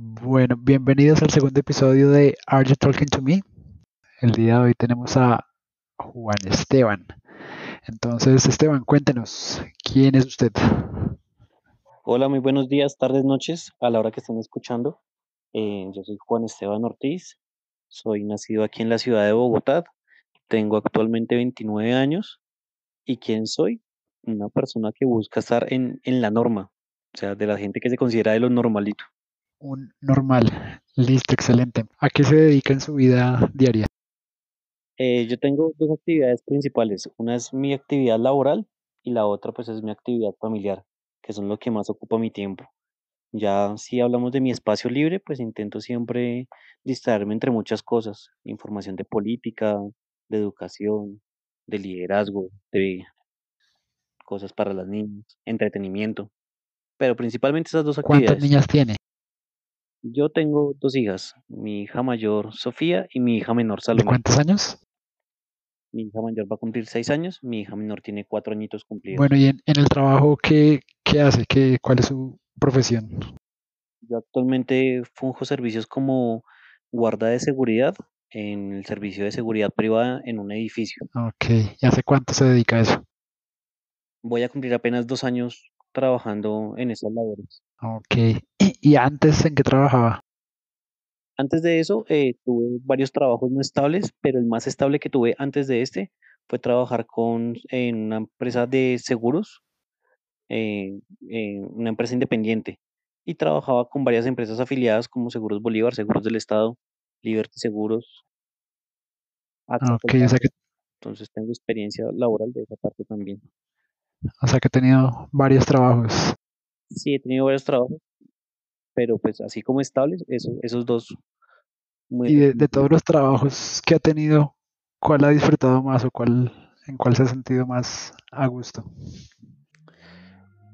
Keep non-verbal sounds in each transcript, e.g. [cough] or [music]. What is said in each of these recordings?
Bueno, bienvenidos al segundo episodio de Are You Talking to Me? El día de hoy tenemos a Juan Esteban. Entonces, Esteban, cuéntenos, ¿quién es usted? Hola, muy buenos días, tardes, noches, a la hora que estén escuchando. Eh, yo soy Juan Esteban Ortiz, soy nacido aquí en la ciudad de Bogotá, tengo actualmente 29 años y ¿quién soy? Una persona que busca estar en, en la norma, o sea, de la gente que se considera de lo normalito. Un normal. Listo, excelente. ¿A qué se dedica en su vida diaria? Eh, yo tengo dos actividades principales. Una es mi actividad laboral y la otra pues es mi actividad familiar, que son lo que más ocupa mi tiempo. Ya si hablamos de mi espacio libre, pues intento siempre distraerme entre muchas cosas, información de política, de educación, de liderazgo, de cosas para las niñas, entretenimiento, pero principalmente esas dos ¿Cuántas actividades. niñas tiene? Yo tengo dos hijas, mi hija mayor Sofía y mi hija menor ¿De Salomé. cuántos años? Mi hija mayor va a cumplir seis años, mi hija menor tiene cuatro añitos cumplidos. Bueno, y en, en el trabajo, ¿qué, qué hace? ¿Qué, ¿Cuál es su profesión? Yo actualmente funjo servicios como guarda de seguridad en el servicio de seguridad privada en un edificio. Ok, ¿y hace cuánto se dedica a eso? Voy a cumplir apenas dos años trabajando en esas labores. Ok, [clears throat] ¿y, antes en qué trabajaba? Antes de eso, eh, tuve varios trabajos no estables, pero el más estable que tuve antes de este fue trabajar con, en una empresa de seguros, eh, eh, una empresa independiente, y trabajaba con varias empresas afiliadas como Seguros Bolívar, Seguros del Estado, Liberty Seguros, AXA Ok, o sea que, Entonces tengo experiencia laboral de esa parte también. o sea que he tenido varios trabajos. Sí, he tenido varios trabajos, pero pues así como estables, eso, esos dos muy Y de, todos los trabajos que ha tenido, ¿cuál ha disfrutado más o cuál, en cuál se ha sentido más a gusto?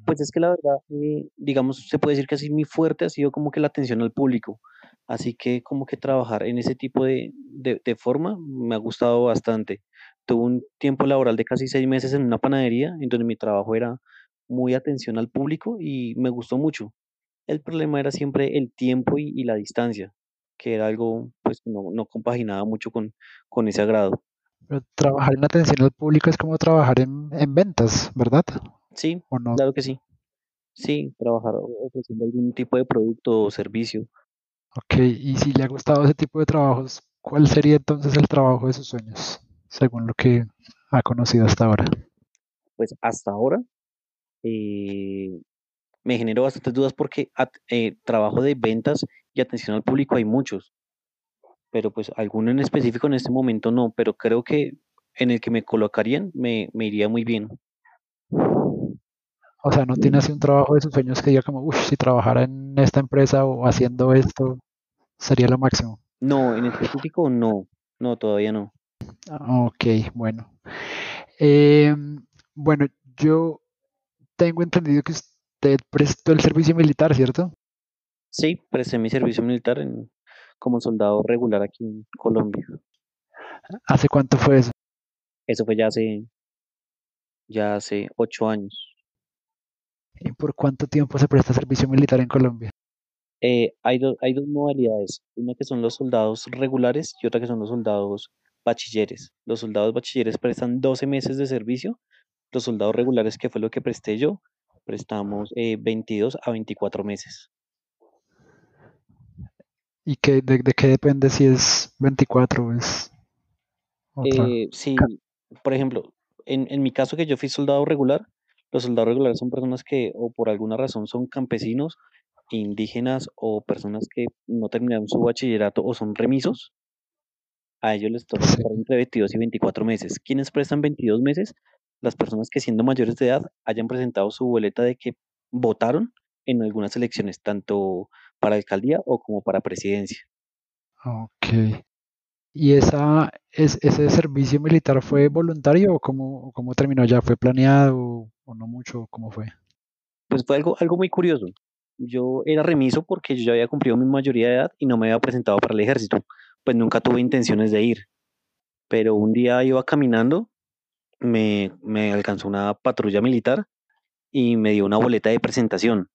Pues es que la verdad, eh, digamos, se puede decir que así mi fuerte ha sido como que la atención al público. Así que como que trabajar en ese tipo de, de, de forma me ha gustado bastante. Tuve un tiempo laboral de casi seis meses en una panadería, en donde mi trabajo era muy atención al público y me gustó mucho. El problema era siempre el tiempo y, y la distancia, que era algo pues que no, no compaginaba mucho con, con ese agrado. Pero trabajar en atención al público es como trabajar en, en ventas, ¿verdad? Sí, ¿O no? claro que sí. Sí, trabajar ofreciendo algún tipo de producto o servicio. Ok, y si le ha gustado ese tipo de trabajos, ¿cuál sería entonces el trabajo de sus sueños, según lo que ha conocido hasta ahora? Pues hasta ahora eh, me generó bastantes dudas porque at- eh, trabajo de ventas y atención al público hay muchos, pero pues alguno en específico en este momento no, pero creo que en el que me colocarían me, me iría muy bien. O sea, no tiene así un trabajo de sus sueños que diga como, uff, si trabajara en esta empresa o haciendo esto, sería lo máximo. No, en específico no, no, todavía no. Ok, bueno. Em, bueno, yo tengo entendido que usted prestó el servicio militar, ¿cierto? Sí, presté mi servicio militar en, como soldado regular aquí en Colombia. ¿Hace cuánto fue eso? Eso fue ya hace, ya hace ocho años. ¿Y por cuánto tiempo se presta servicio militar en Colombia? Eh, hay, do- hay dos modalidades, una que son los soldados regulares y otra que son los soldados bachilleres. Los soldados bachilleres prestan 12 meses de servicio, los soldados regulares, que fue lo que presté yo, prestamos eh, 22 a 24 meses. ¿Y qué, de, de qué depende si es 24 o es? Eh, ca- por ejemplo, en, en mi caso que yo fui soldado regular, los soldados regulares son personas que o por alguna razón son campesinos, indígenas o personas que no terminaron su bachillerato o son remisos. A ellos les toca Sí. entre 22 y 24 meses. ¿Quiénes prestan 22 meses? Las personas que siendo mayores de edad hayan presentado su boleta de que votaron en algunas elecciones, tanto para alcaldía o como para presidencia. Ok. ¿Y esa, es, ese servicio militar fue voluntario o cómo, cómo terminó ya? ¿Fue planeado o no mucho? ¿Cómo fue? Pues fue algo, algo muy curioso. Yo era remiso porque yo ya había cumplido mi mayoría de edad y no me había presentado para el ejército. Pues nunca tuve intenciones de ir. Pero un día iba caminando, me, me alcanzó una patrulla militar y me dio una boleta de presentación.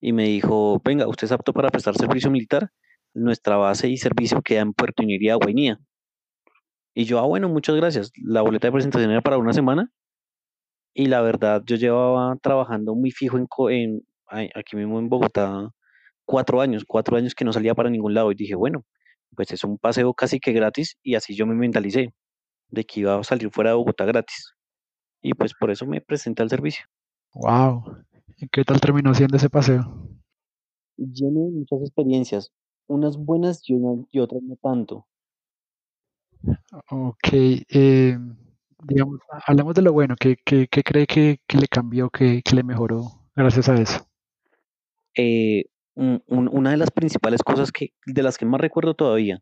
y me dijo, venga, usted es apto para prestar servicio militar. Nuestra base y servicio queda en Puerto Iniria, Guainía. Y yo, ah, bueno, muchas gracias. La boleta de presentación era para una semana y la verdad yo llevaba trabajando muy fijo en, en aquí mismo en Bogotá cuatro años, cuatro años que no salía para ningún lado y dije, bueno, pues es un paseo casi que gratis y así yo me mentalicé de que iba a salir fuera de Bogotá gratis. Y pues por eso me presenté al servicio. Wow. ¿Y qué tal terminó siendo ese paseo? Lleno de muchas experiencias, unas buenas y, otras no tanto. Ok. eh, digamos, hablamos de lo bueno. ¿Qué, qué- qué cree que, que le cambió, que, que le mejoró gracias a eso? Eh, un- un- una de las principales cosas que, de las que más recuerdo todavía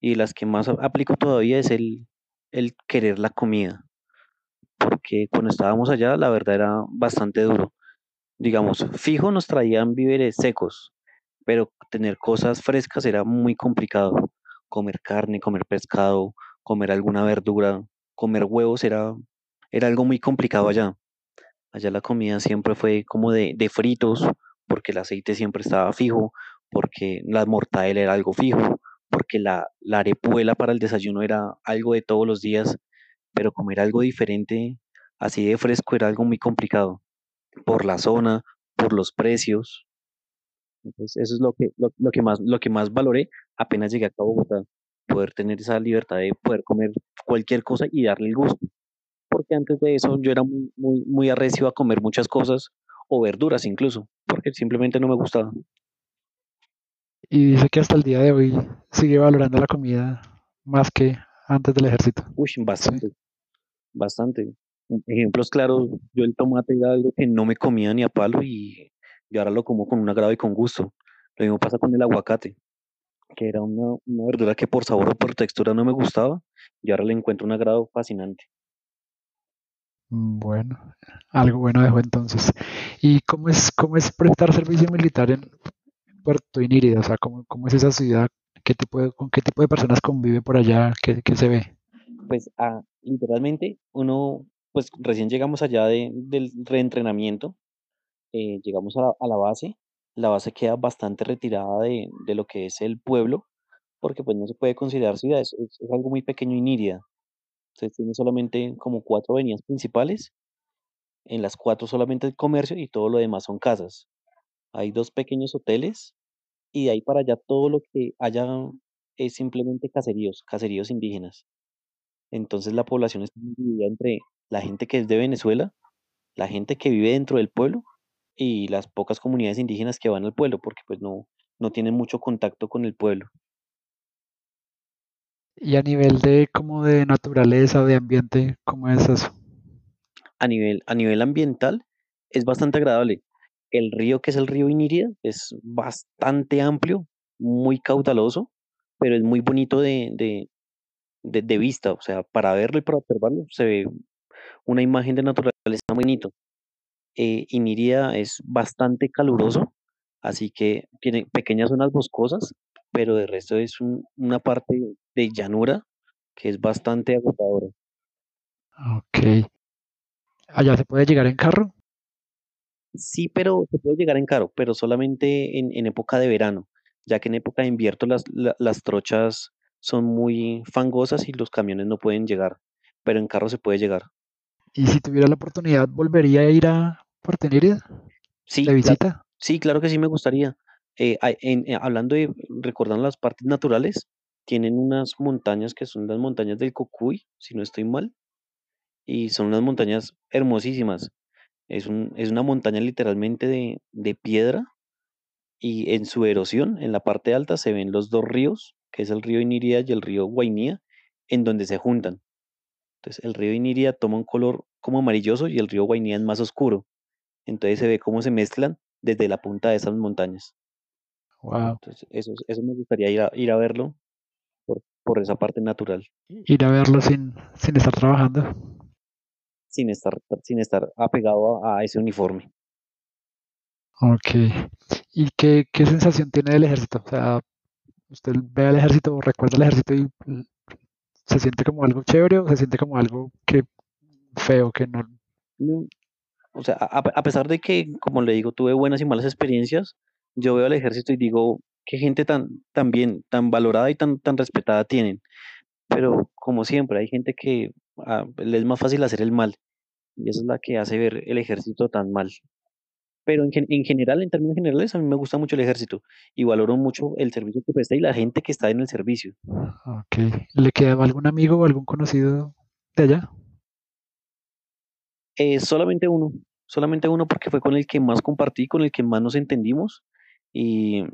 y de las que más aplico todavía es el, el querer la comida. Porque cuando estábamos allá, la verdad era bastante duro. Digamos, fijo nos traían víveres secos, pero tener cosas frescas era muy complicado. Comer carne, comer pescado, comer alguna verdura, comer huevos era, era algo muy complicado allá. Allá la comida siempre fue como de, de fritos, porque el aceite siempre estaba fijo, porque la mortadela era algo fijo, porque la, la arepuela para el desayuno era algo de todos los días, pero comer algo diferente, así de fresco, era algo muy complicado, por la zona, por los precios. Eso es lo que, lo, lo que más, lo que más valoré apenas llegué acá a Bogotá, poder tener esa libertad de poder comer cualquier cosa y darle el gusto porque antes de eso yo era muy, muy, muy arrecio a comer muchas cosas o verduras incluso, porque simplemente no me gustaba. Y dice que hasta el día de hoy sigue valorando la comida más que antes del ejército. Uy, Sí. bastante, bastante. Ejemplos claros, yo el tomate era algo que no me comía ni a palo y, y ahora lo como con un agrado y con gusto. Lo mismo pasa con el aguacate, que era una, una verdura que por sabor o por textura no me gustaba y ahora le encuentro un agrado fascinante. Mm, Bueno, algo bueno dejó entonces. ¿Y cómo es, cómo es prestar servicio militar en Puerto Inírida? O sea, ¿cómo, cómo es esa ciudad? ¿Qué tipo de, con qué tipo de personas convive por allá? ¿Qué, se ve? Pues ah, literalmente uno, pues recién llegamos allá de, del reentrenamiento eh, llegamos a la, base. La base queda bastante retirada de, de lo que es el pueblo, porque pues no se puede considerar ciudad, es algo muy pequeño y nírida. Entonces tiene solamente como cuatro avenidas principales, en las cuatro solamente el comercio y todo lo demás son casas. Hay dos pequeños hoteles y de ahí para allá todo lo que haya es simplemente caseríos, caseríos indígenas. Entonces la población está dividida entre la gente que es de Venezuela, la gente que vive dentro del pueblo y las pocas comunidades indígenas que van al pueblo, porque pues no, no tienen mucho contacto con el pueblo. Y a nivel de como de naturaleza o de ambiente, ¿cómo es eso? A nivel, a nivel ambiental es bastante agradable. El río, que es el río Inírida, es bastante amplio, muy caudaloso, pero es muy bonito de, de, vista, o sea, para verlo y para observarlo se ve una imagen de naturaleza muy bonito. Eh, es bastante caluroso, así que tiene pequeñas zonas boscosas, pero de resto es un- una parte de llanura que es bastante agotadora. Ok. ¿Allá se puede llegar en carro? Sí, pero se puede llegar en carro, pero solamente en, en época de verano, ya que en época de invierno las, la- las trochas son muy fangosas y los camiones no pueden llegar, pero en carro se puede llegar. Y si tuviera la oportunidad, ¿volvería a ir a Puerto Inírida Sí, de cla- visita? sí, claro que sí me gustaría. Eh, hay- en- eh, hablando de, recordando las partes naturales, tienen unas montañas que son las montañas del Cocuy, si no estoy mal, y son unas montañas hermosísimas. Es un, es una montaña literalmente de, de piedra y en su erosión, en la parte alta, se ven los dos ríos, que es el río Iniria y el río Guainía, en donde se juntan. Entonces, el río Iniria toma un color como amarilloso y el río Guainía es más oscuro. Entonces se ve cómo se mezclan desde la punta de esas montañas. Wow. Entonces, eso, es- eso me gustaría ir a, ir a verlo por, por esa parte natural, Ir a verlo sin, sin estar trabajando. Sin estar, sin estar apegado a, a ese uniforme. Ok. ¿Y qué, qué sensación tiene del ejército? O sea, usted ve al ejército o recuerda al ejército y se siente como algo chévere o se siente como algo que feo, que no. No, O sea, a, a pesar de que, como le digo, tuve buenas y malas experiencias, yo veo al ejército y digo, qué gente tan, tan bien, tan valorada y tan, tan respetada tienen. Pero como siempre, hay gente que ah, le es más fácil hacer el mal y esa es la que hace ver el ejército tan mal. Pero en, gen- en general, en términos generales, a mí me gusta mucho el ejército y valoro mucho el servicio que presta y la gente que está en el servicio. Ok. ¿Le quedaba algún amigo o algún conocido de allá? Eh, solamente uno, solamente uno porque fue con el que más compartí, con el que más nos entendimos y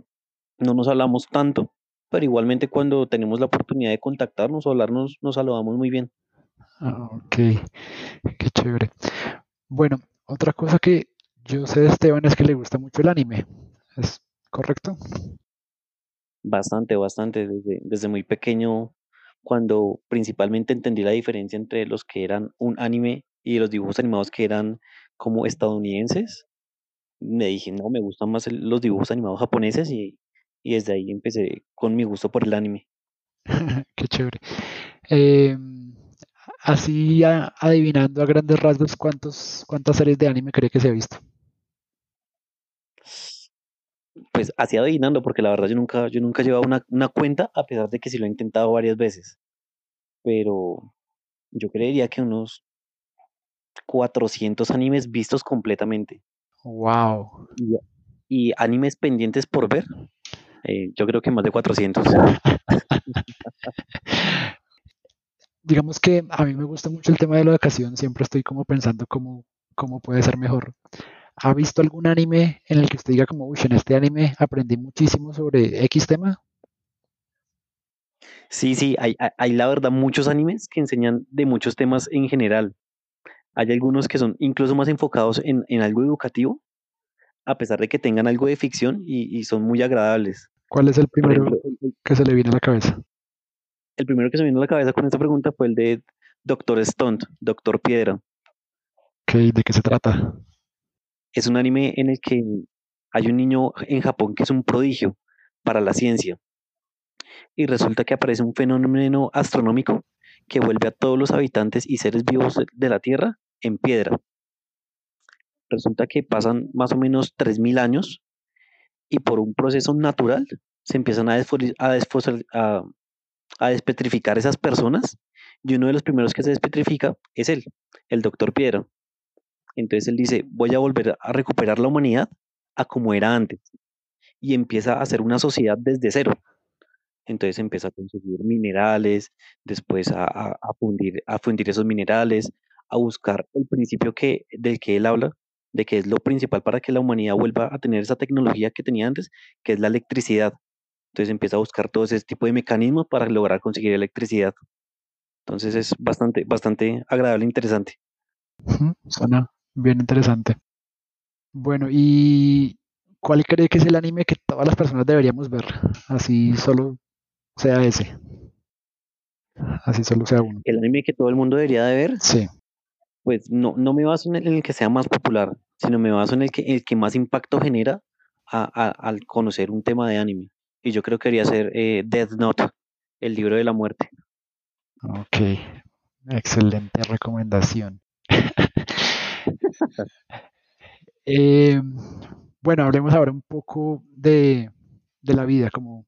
no nos hablamos tanto, pero igualmente cuando tenemos la oportunidad de contactarnos o hablarnos, nos saludamos muy bien. Ah, ok, qué chévere. Bueno, otra cosa que yo sé de Esteban es que le gusta mucho el anime. ¿Es correcto? Bastante, bastante, desde, desde muy pequeño, cuando principalmente entendí la diferencia entre los que eran un anime y los dibujos animados que eran como estadounidenses, me dije, no, me gustan más los dibujos animados japoneses y, y desde ahí empecé con mi gusto por el anime. [laughs] Qué chévere. Eh, así a- adivinando a grandes rasgos cuántos, cuántas series de anime cree que se ha visto. Pues así adivinando, porque la verdad yo nunca, yo nunca he llevado una, una cuenta, a pesar de que sí lo he intentado varias veces, pero yo creería que unos 400 animes vistos completamente. Wow. Y, y animes pendientes por ver, eh, yo creo que más de 400. [laughs] Digamos que a mí me gusta mucho el tema de la educación, siempre estoy como pensando cómo, cómo puede ser mejor. ¿Ha visto algún anime en el que usted diga como, uy, en este anime aprendí muchísimo sobre X tema? Sí, sí, hay, hay, hay la verdad muchos animes que enseñan de muchos temas en general. Hay algunos que son incluso más enfocados en, en algo educativo, a pesar de que tengan algo de ficción y, y son muy agradables. ¿Cuál es el primero ejemplo, que se le viene a la cabeza? el primero que se me vino a la cabeza con esta pregunta fue el de Doctor Stone, Doctor Piedra. Ok, ¿de qué se trata? Es un anime en el que hay un niño en Japón que es un prodigio para la ciencia y resulta que aparece un fenómeno astronómico que vuelve a todos los habitantes y seres vivos de la Tierra en piedra. Resulta que pasan más o menos 3.000 años y por un proceso natural se empiezan a, a, a, a despetrificar esas personas y uno de los primeros que se despetrifica es él, el doctor Piedra. Entonces él dice, voy a volver a recuperar la humanidad a como era antes y empieza a hacer una sociedad desde cero. Entonces empieza a conseguir minerales, después a, a- a fundir, a fundir esos minerales, a buscar el principio que, del que él habla, de que es lo principal para que la humanidad vuelva a tener esa tecnología que tenía antes, que es la electricidad. Entonces empieza a buscar todo ese tipo de mecanismos para lograr conseguir electricidad. Entonces es bastante, bastante agradable e interesante. Suena bien interesante. Bueno, ¿y cuál cree que es el anime que todas las personas deberíamos ver? Así solo sea ese, así solo sea uno. El anime que todo el mundo debería de ver, Sí, pues no, no me baso en el, en el que sea más popular, sino me baso en el que, el que más impacto genera a- a- al conocer un tema de anime. Y yo creo que debería ser eh, Death Note, el libro de la muerte. ok. Excelente recomendación. [laughs] Eh, bueno, hablemos ahora un poco de, de la vida, como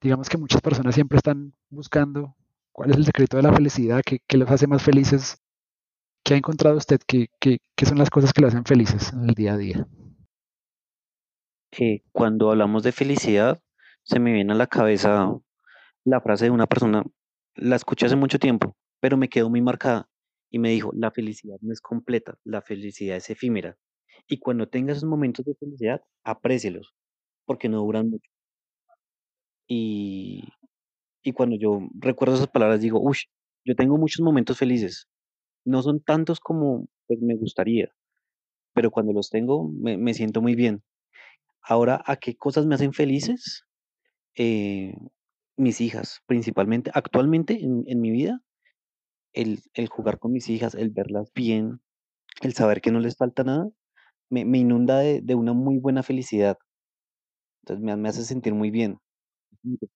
digamos que muchas personas siempre están buscando cuál es el secreto de la felicidad, qué, qué los hace más felices, qué ha encontrado usted, qué, son las cosas que lo hacen felices en el día a día. Eh, cuando hablamos de felicidad, se me viene a la cabeza la frase de una persona, la escuché hace mucho tiempo, pero me quedó muy marcada y me dijo, la felicidad no es completa, la felicidad es efímera. Y cuando tengas esos momentos de felicidad, aprécielos, porque no duran mucho. Y, y cuando yo recuerdo esas palabras, digo, uff, yo tengo muchos momentos felices. No son tantos como pues, me gustaría, pero cuando los tengo me, me siento muy bien. Ahora, ¿a qué cosas me hacen felices? Eh, mis hijas, principalmente. Actualmente en, en mi vida, el, el jugar con mis hijas, el verlas bien, el saber que no les falta nada, me, me inunda de, de una muy buena felicidad. Entonces me, me hace sentir muy bien.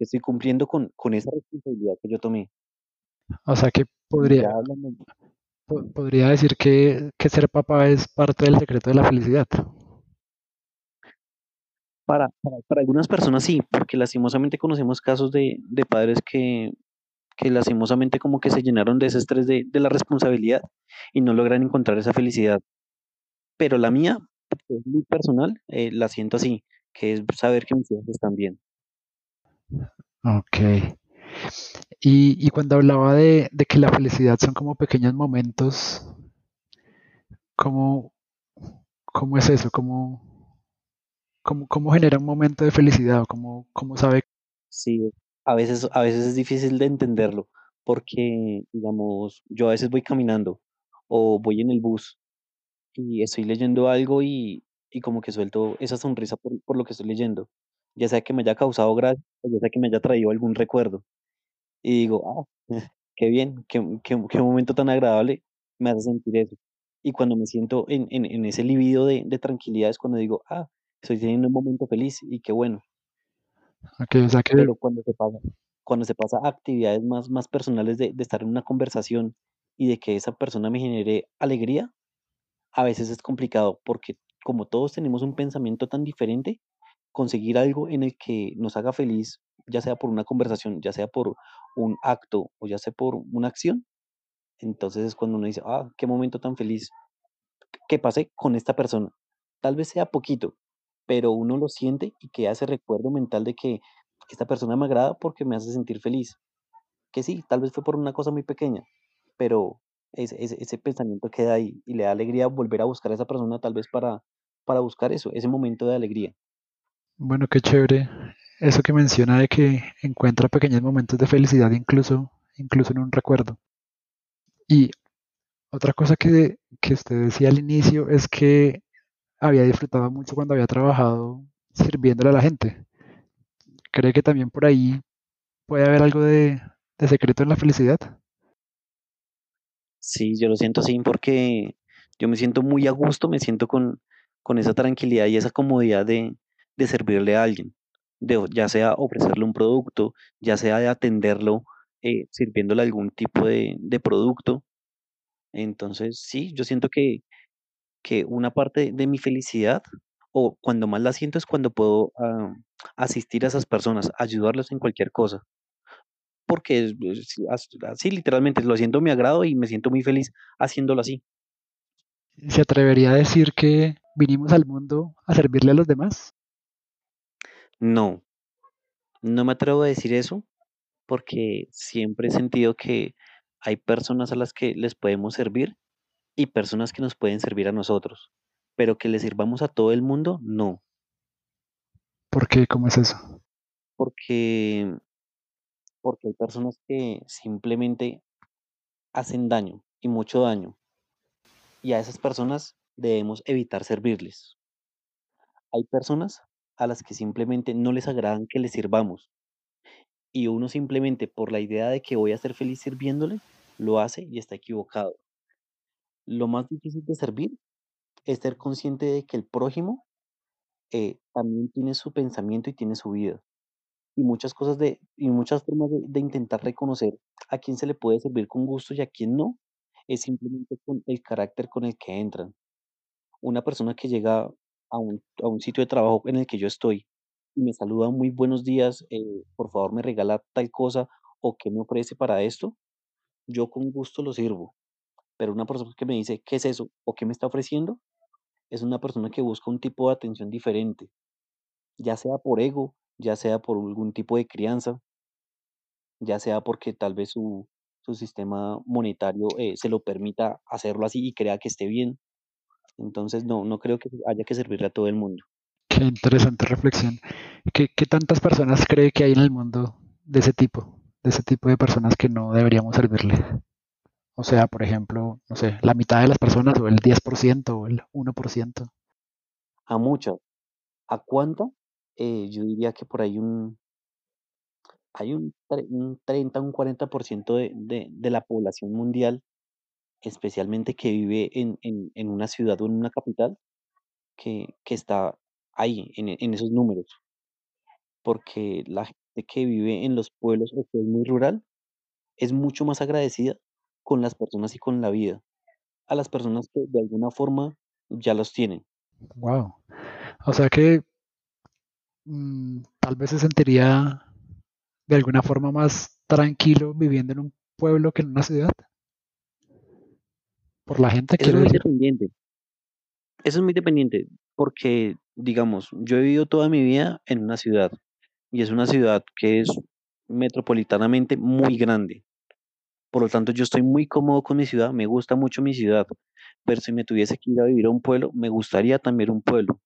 Estoy cumpliendo con, con esa responsabilidad que yo tomé. O sea que podría, ya hablando, po- podría decir que, que ser papá es parte del secreto de la felicidad. Para, para, para algunas personas sí, porque lastimosamente conocemos casos de, de padres que, que lastimosamente como que se llenaron de ese estrés de, de la responsabilidad y no logran encontrar esa felicidad. Pero la mía, que es muy personal, eh, la siento así, que es saber que mis hijos están bien. Ok. Y, cuando hablaba de, que la felicidad son como pequeños momentos, ¿cómo, cómo es eso? ¿Cómo, cómo, genera un momento de felicidad? ¿O ¿Cómo, cómo sabe? Sí, a veces, a veces es difícil de entenderlo, porque, digamos, yo a veces voy caminando o voy en el bus y estoy leyendo algo y, y como que suelto esa sonrisa por, por lo que estoy leyendo, ya sea que me haya causado gracia o ya sea que me haya traído algún recuerdo. Y digo, ah, [laughs] qué bien, qué, qué, qué momento tan agradable me hace sentir eso. Y cuando me siento en, en, en ese libido de, de tranquilidad es cuando digo, ah, estoy teniendo un momento feliz y qué bueno. Ok, o sea que, Pero cuando se pasa, cuando se pasa a actividades más, más personales de, de estar en una conversación y de que esa persona me genere alegría, a veces es complicado porque como todos tenemos un pensamiento tan diferente, conseguir algo en el que nos haga feliz, ya sea por una conversación, ya sea por un acto o ya sea por una acción, entonces es cuando uno dice, ah, qué momento tan feliz que pasé con esta persona. Tal vez sea poquito, pero uno lo siente y queda ese recuerdo mental de que esta persona me agrada porque me hace sentir feliz. Que sí, tal vez fue por una cosa muy pequeña, pero ese, ese, pensamiento queda ahí y le da alegría volver a buscar a esa persona tal vez para, para buscar eso, ese momento de alegría. bueno, qué chévere eso que menciona de que encuentra pequeños momentos de felicidad incluso, incluso en un recuerdo. Y otra cosa que, que usted decía al inicio es que había disfrutado mucho cuando había trabajado sirviéndole a la gente. ¿Cree que también por ahí puede haber algo de, de secreto en la felicidad? Sí, yo lo siento así porque yo me siento muy a gusto, me siento con, con esa tranquilidad y esa comodidad de, de servirle a alguien, de, ya sea ofrecerle un producto, ya sea de atenderlo eh, sirviéndole algún tipo de, de producto. Entonces, sí, yo siento que, que una parte de mi felicidad, o cuando más la siento, es cuando puedo ah, asistir a esas personas, ayudarlos en cualquier cosa, porque así literalmente lo siento mi agrado y me siento muy feliz haciéndolo así. ¿Se atrevería a decir que vinimos al mundo a servirle a los demás? No, no me atrevo a decir eso porque siempre he sentido que hay personas a las que les podemos servir y personas que nos pueden servir a nosotros, pero que le sirvamos a todo el mundo, no, ¿Por qué? ¿Cómo es eso? porque, porque hay personas que simplemente hacen daño y mucho daño y a esas personas debemos evitar servirles. Hay personas a las que simplemente no les agradan que les sirvamos y uno simplemente por la idea de que voy a ser feliz sirviéndole, lo hace y está equivocado. Lo más difícil de servir es ser consciente de que el prójimo eh, también tiene su pensamiento y tiene su vida. Y muchas cosas de, y muchas formas de, de intentar reconocer a quién se le puede servir con gusto y a quién no, es simplemente con el carácter con el que entran. Una persona que llega a un, a un sitio de trabajo en el que yo estoy y me saluda muy buenos días, eh, por favor me regala tal cosa o qué me ofrece para esto, yo con gusto lo sirvo. Pero una persona que me dice, ¿qué es eso? ¿O qué me está ofreciendo? Es una persona que busca un tipo de atención diferente, ya sea por ego, ya sea por algún tipo de crianza, ya sea porque tal vez su, su sistema monetario eh, se lo permita hacerlo así y crea que esté bien. Entonces, no, no creo que haya que servirle a todo el mundo. Qué interesante reflexión. ¿Qué, qué tantas personas cree que hay en el mundo de ese tipo? De ese tipo de personas que no deberíamos servirle. O sea, por ejemplo, no sé, la mitad de las personas o el 10% o el 1%. A muchas, ¿a cuánta? Eh, yo diría que por ahí un, hay un, un 30, un 40% de, de, de la población mundial, especialmente que vive en, en, en una ciudad o en una capital, que, que está ahí, en, en esos números. porque la gente que vive en los pueblos que es muy rural es mucho más agradecida con las personas y con la vida. a las personas que de alguna forma ya los tienen. Wow. O sea que mm, tal vez se sentiría de alguna forma más tranquilo viviendo en un pueblo que en una ciudad. Por la gente, Eso es muy decir. dependiente. Eso es muy dependiente, porque, digamos, yo he vivido toda mi vida en una ciudad, y es una ciudad que es metropolitanamente muy grande. Por lo tanto, yo estoy muy cómodo con mi ciudad, me gusta mucho mi ciudad, pero si me tuviese que ir a vivir a un pueblo, me gustaría también un pueblo.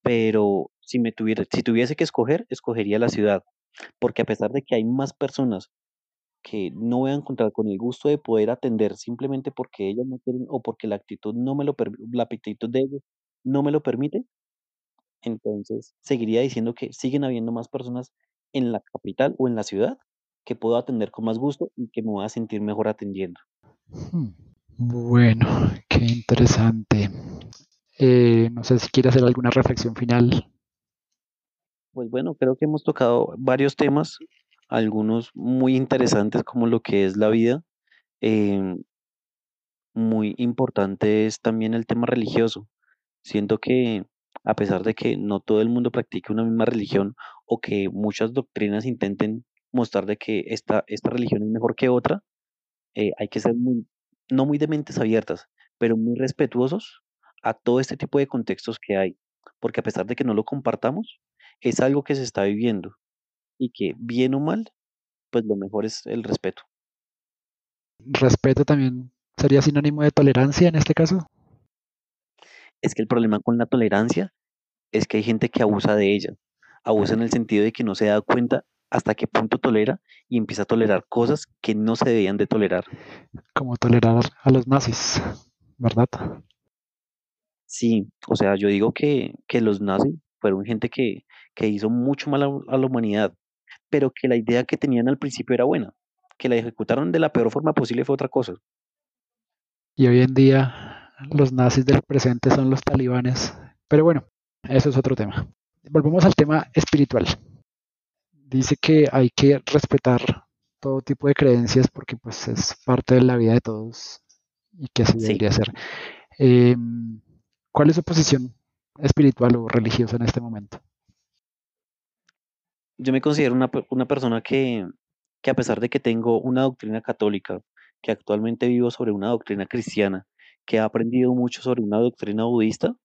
Pero si me tuviera, si tuviese que escoger, escogería la ciudad, porque a pesar de que hay más personas que no voy a encontrar con el gusto de poder atender simplemente porque ellas no quieren o porque la actitud no me lo permi la actitud de ellos no me lo permite, entonces seguiría diciendo que siguen habiendo más personas en la capital o en la ciudad que puedo atender con más gusto y que me voy a sentir mejor atendiendo. Hmm. Bueno, qué interesante. Eh, no sé si quiere hacer alguna reflexión final. Pues bueno, creo que hemos tocado varios temas, algunos muy interesantes como lo que es la vida. Em, muy importante es también el tema religioso. Siento que a pesar de que no todo el mundo practique una misma religión o que muchas doctrinas intenten mostrar de que esta, esta religión es mejor que otra, eh, hay que ser muy, no muy de mentes abiertas, pero muy respetuosos a todo este tipo de contextos que hay, porque a pesar de que no lo compartamos, es algo que se está viviendo y que bien o mal, pues lo mejor es el respeto. Respeto también sería sinónimo de tolerancia en este caso. Es que el problema con la tolerancia es que hay gente que abusa de ella, abusa en el sentido de que no se da cuenta hasta qué punto tolera y empieza a tolerar cosas que no se debían de tolerar. Como tolerar a los nazis, ¿verdad? Sí, o sea, yo digo que, que los nazis fueron gente que, que hizo mucho mal a, a la humanidad, pero que la idea que tenían al principio era buena, que la ejecutaron de la peor forma posible fue otra cosa. Y hoy en día los nazis del presente son los talibanes. Pero bueno, eso es otro tema. Volvemos al tema espiritual. Dice que hay que respetar todo tipo de creencias porque pues es parte de la vida de todos y que así Sí, debería ser. Eh, ¿cuál es su posición espiritual o religiosa en este momento? Yo me considero una, una persona que, que a pesar de que tengo una doctrina católica, que actualmente vivo sobre una doctrina cristiana, que he aprendido mucho sobre una doctrina budista,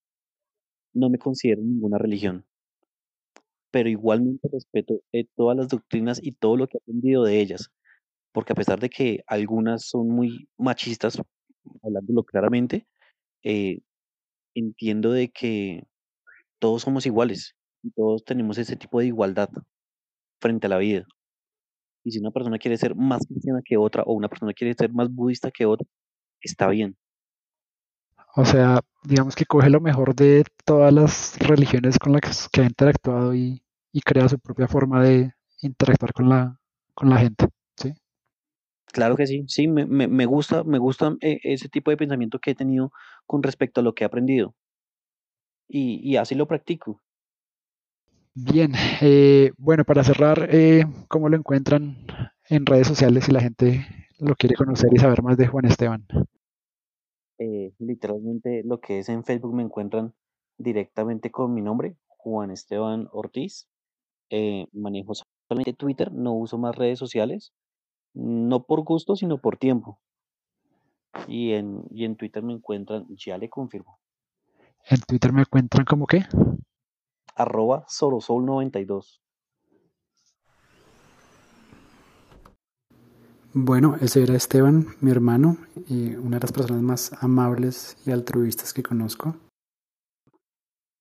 no me considero ninguna religión, pero igualmente respeto eh, todas las doctrinas y todo lo que he aprendido de ellas, porque a pesar de que algunas son muy machistas, hablándolo claramente, eh, entiendo de que todos somos iguales y todos tenemos ese tipo de igualdad frente a la vida. Y si una persona quiere ser más cristiana que otra o una persona quiere ser más budista que otra, está bien. O sea, digamos que coge lo mejor de todas las religiones con las que ha interactuado y, y crea su propia forma de interactuar con la, con la gente, ¿sí? Claro que sí, sí, me, me, me gusta, me gusta eh, ese tipo de pensamiento que he tenido con respecto a lo que he aprendido y, y así lo practico. Bien, eh, bueno, para cerrar, eh, ¿cómo lo encuentran en redes sociales si la gente lo quiere conocer y saber más de Juan Esteban? Eh, literalmente lo que es en Facebook me encuentran directamente con mi nombre, Juan Esteban Ortiz. Eh, manejo solamente Twitter, no uso más redes sociales, no por gusto, sino por tiempo. Y en, y en Twitter me encuentran, ya le confirmo, En Twitter me encuentran como qué? Arroba solosol92. Bueno, ese era Esteban, mi hermano, y una de las personas más amables y altruistas que conozco,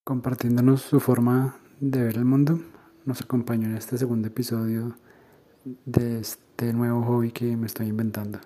compartiéndonos su forma de ver el mundo. Nos acompañó en este segundo episodio de este nuevo hobby que me estoy inventando.